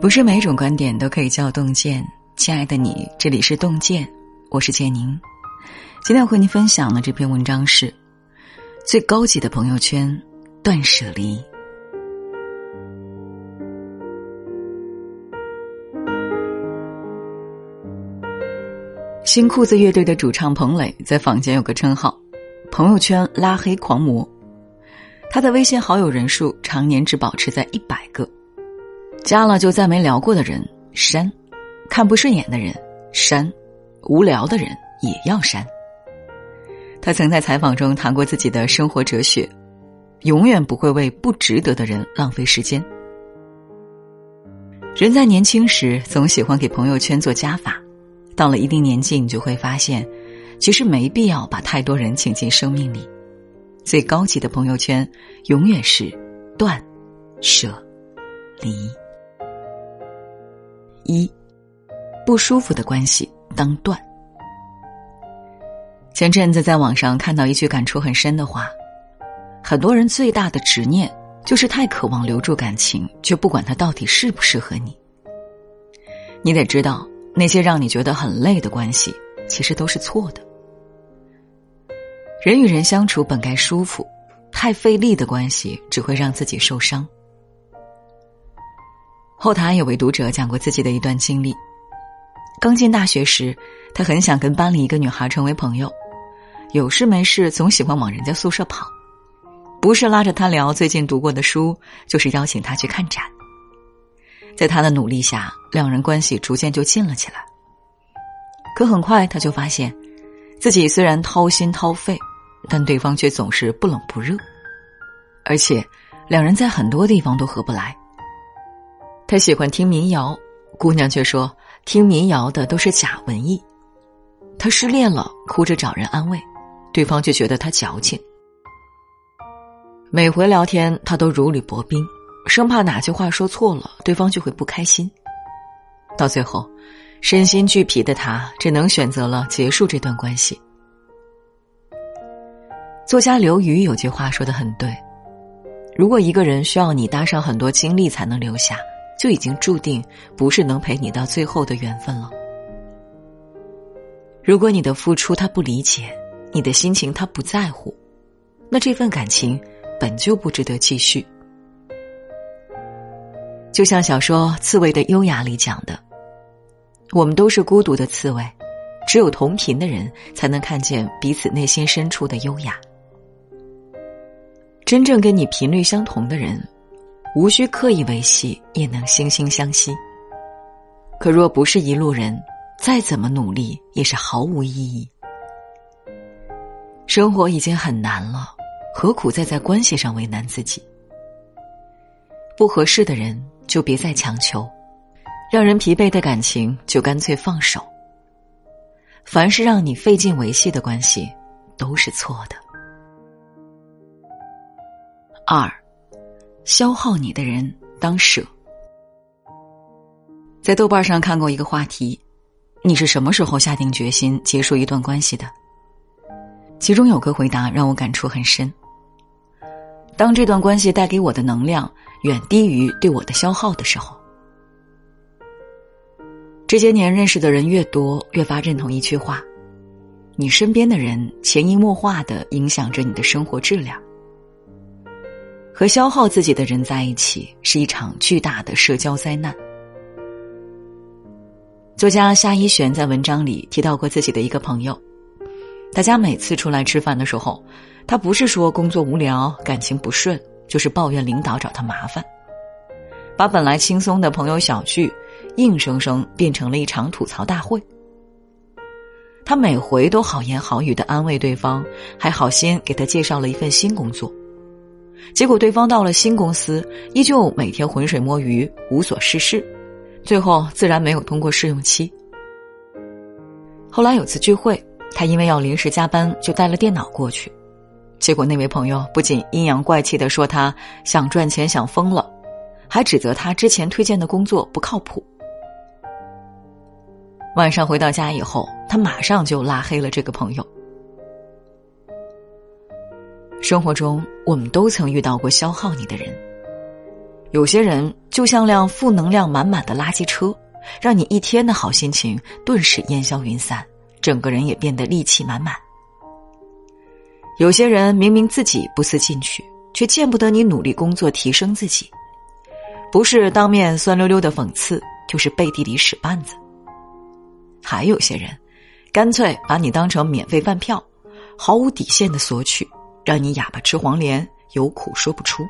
不是每种观点都可以叫洞见，亲爱的你，这里是洞见，我是建宁。今天要和您分享的这篇文章是：最高级的朋友圈，断舍离。新裤子乐队的主唱彭磊在坊间有个称号——朋友圈拉黑狂魔。他的微信好友人数常年只保持在一百个。加了就再没聊过的人删，看不顺眼的人删，无聊的人也要删。他曾在采访中谈过自己的生活哲学：永远不会为不值得的人浪费时间。人在年轻时总喜欢给朋友圈做加法，到了一定年纪，你就会发现，其实没必要把太多人请进生命里。最高级的朋友圈，永远是断舍离。一，不舒服的关系当断。前阵子在网上看到一句感触很深的话：很多人最大的执念就是太渴望留住感情，却不管他到底适不适合你。你得知道，那些让你觉得很累的关系，其实都是错的。人与人相处本该舒服，太费力的关系只会让自己受伤。后台有位读者讲过自己的一段经历。刚进大学时，他很想跟班里一个女孩成为朋友，有事没事总喜欢往人家宿舍跑，不是拉着她聊最近读过的书，就是邀请她去看展。在他的努力下，两人关系逐渐就近了起来。可很快他就发现，自己虽然掏心掏肺，但对方却总是不冷不热，而且两人在很多地方都合不来。他喜欢听民谣，姑娘却说听民谣的都是假文艺。他失恋了，哭着找人安慰，对方却觉得他矫情。每回聊天，他都如履薄冰，生怕哪句话说错了，对方就会不开心。到最后，身心俱疲的他只能选择了结束这段关系。作家刘瑜有句话说的很对：如果一个人需要你搭上很多精力才能留下。就已经注定不是能陪你到最后的缘分了。如果你的付出他不理解，你的心情他不在乎，那这份感情本就不值得继续。就像小说《刺猬的优雅》里讲的，我们都是孤独的刺猬，只有同频的人才能看见彼此内心深处的优雅。真正跟你频率相同的人。无需刻意维系，也能惺惺相惜。可若不是一路人，再怎么努力也是毫无意义。生活已经很难了，何苦再在关系上为难自己？不合适的人就别再强求，让人疲惫的感情就干脆放手。凡是让你费劲维系的关系，都是错的。二。消耗你的人当舍。在豆瓣上看过一个话题：你是什么时候下定决心结束一段关系的？其中有个回答让我感触很深。当这段关系带给我的能量远低于对我的消耗的时候。这些年认识的人越多，越发认同一句话：你身边的人潜移默化的影响着你的生活质量。和消耗自己的人在一起是一场巨大的社交灾难。作家夏一璇在文章里提到过自己的一个朋友，大家每次出来吃饭的时候，他不是说工作无聊、感情不顺，就是抱怨领导找他麻烦，把本来轻松的朋友小聚，硬生生变成了一场吐槽大会。他每回都好言好语的安慰对方，还好心给他介绍了一份新工作。结果对方到了新公司，依旧每天浑水摸鱼，无所事事，最后自然没有通过试用期。后来有次聚会，他因为要临时加班，就带了电脑过去，结果那位朋友不仅阴阳怪气的说他想赚钱想疯了，还指责他之前推荐的工作不靠谱。晚上回到家以后，他马上就拉黑了这个朋友。生活中，我们都曾遇到过消耗你的人，有些人就像辆负能量满满的垃圾车，让你一天的好心情顿时烟消云散，整个人也变得戾气满满。有些人明明自己不思进取，却见不得你努力工作提升自己，不是当面酸溜溜的讽刺，就是背地里使绊子。还有些人，干脆把你当成免费饭票，毫无底线的索取，让你哑巴吃黄连，有苦说不出。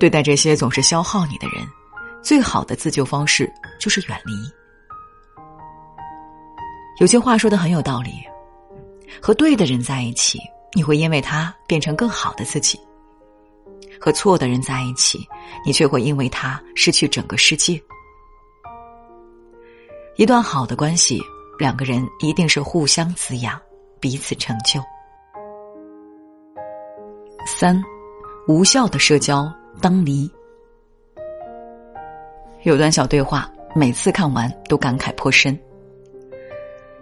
对待这些总是消耗你的人，最好的自救方式就是远离。有些话说的很有道理。和对的人在一起，你会因为他变成更好的自己；和错的人在一起，你却会因为他失去整个世界。一段好的关系，两个人一定是互相滋养，彼此成就。三，无效的社交当离。有段小对话，每次看完都感慨颇深。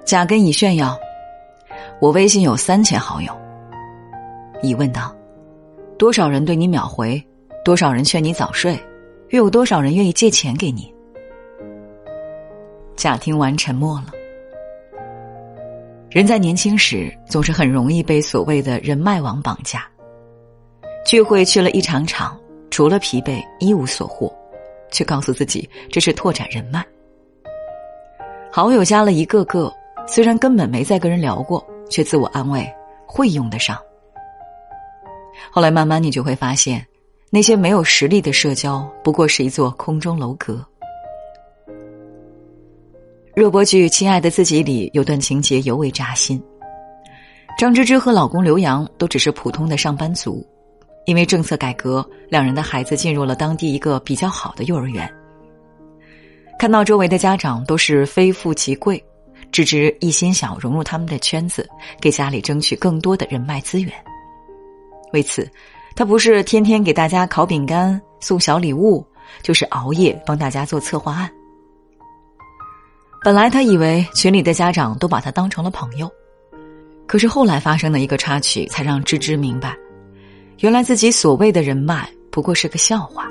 甲跟乙炫耀。我微信有三千好友。乙问道：“多少人对你秒回？多少人劝你早睡？又有多少人愿意借钱给你？”甲听完沉默了。人在年轻时总是很容易被所谓的人脉网绑架，聚会去了一场场，除了疲惫一无所获，却告诉自己这是拓展人脉。好友加了一个个，虽然根本没再跟人聊过。却自我安慰，会用得上。后来慢慢你就会发现，那些没有实力的社交，不过是一座空中楼阁。热播剧《亲爱的自己》里有段情节尤为扎心：张芝芝和老公刘洋都只是普通的上班族，因为政策改革，两人的孩子进入了当地一个比较好的幼儿园。看到周围的家长都是非富即贵。芝芝一心想融入他们的圈子，给家里争取更多的人脉资源。为此，他不是天天给大家烤饼干、送小礼物，就是熬夜帮大家做策划案。本来他以为群里的家长都把他当成了朋友，可是后来发生的一个插曲，才让芝芝明白，原来自己所谓的人脉不过是个笑话。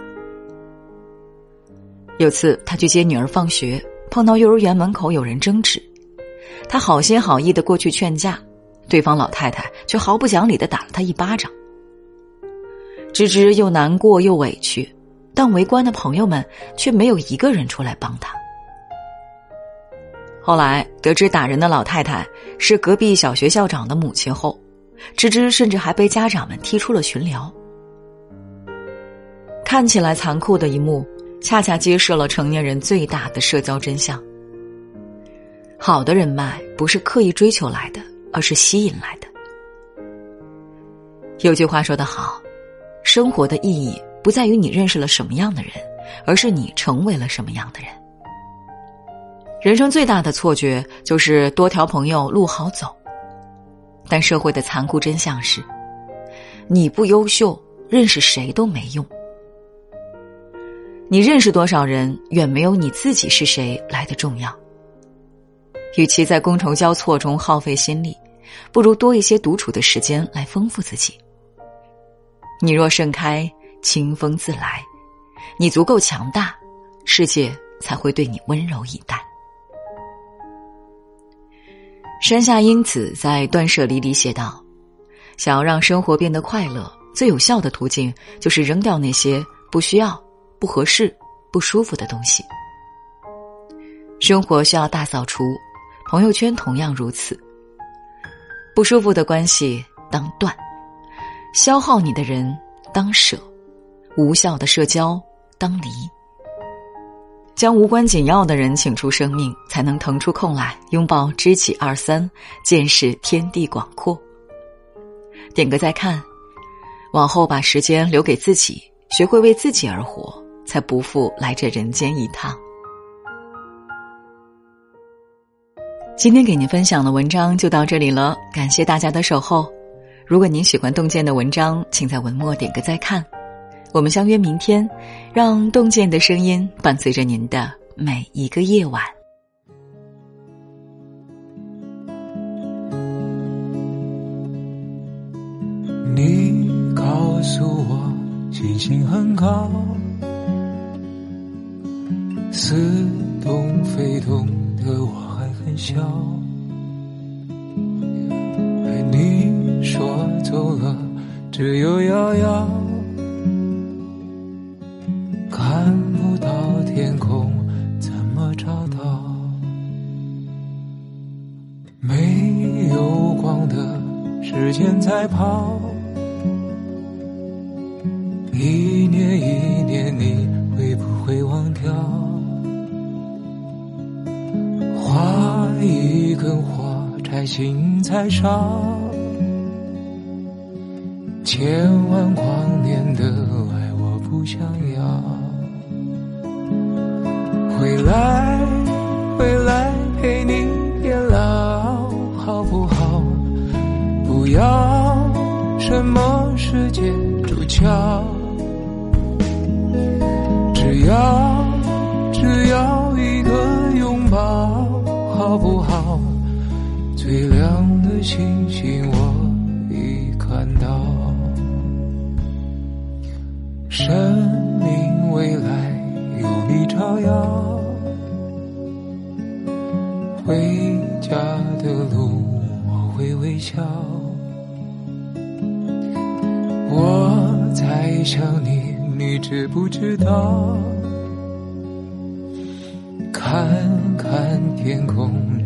有次他去接女儿放学，碰到幼儿园门口有人争执。他好心好意的过去劝架，对方老太太却毫不讲理的打了他一巴掌。芝芝又难过又委屈，但围观的朋友们却没有一个人出来帮他。后来得知打人的老太太是隔壁小学校长的母亲后，芝芝甚至还被家长们踢出了群聊。看起来残酷的一幕，恰恰揭示了成年人最大的社交真相。好的人脉不是刻意追求来的，而是吸引来的。有句话说得好，生活的意义不在于你认识了什么样的人，而是你成为了什么样的人。人生最大的错觉就是多条朋友路好走，但社会的残酷真相是，你不优秀，认识谁都没用。你认识多少人，远没有你自己是谁来的重要。与其在觥筹交错中耗费心力，不如多一些独处的时间来丰富自己。你若盛开，清风自来；你足够强大，世界才会对你温柔以待。山下英子在《断舍离》里写道：“想要让生活变得快乐，最有效的途径就是扔掉那些不需要、不合适、不舒服的东西。生活需要大扫除。”朋友圈同样如此，不舒服的关系当断，消耗你的人当舍，无效的社交当离，将无关紧要的人请出生命，才能腾出空来拥抱知己二三，见识天地广阔。点个再看，往后把时间留给自己，学会为自己而活，才不负来这人间一趟。今天给您分享的文章就到这里了，感谢大家的守候。如果您喜欢洞见的文章，请在文末点个再看。我们相约明天，让洞见的声音伴随着您的每一个夜晚。你告诉我。星星很高，似懂非懂的我还很小。被你说走了，只有遥遥，没有光的时间在跑。一年一年，你会不会忘掉？花一根火柴心才烧。千万光主角。只要只要一个拥抱，好不好？最亮的星星我已看到，生命未来有你照耀，回家的路我会微笑，我在想你。你知不知道？看看天空。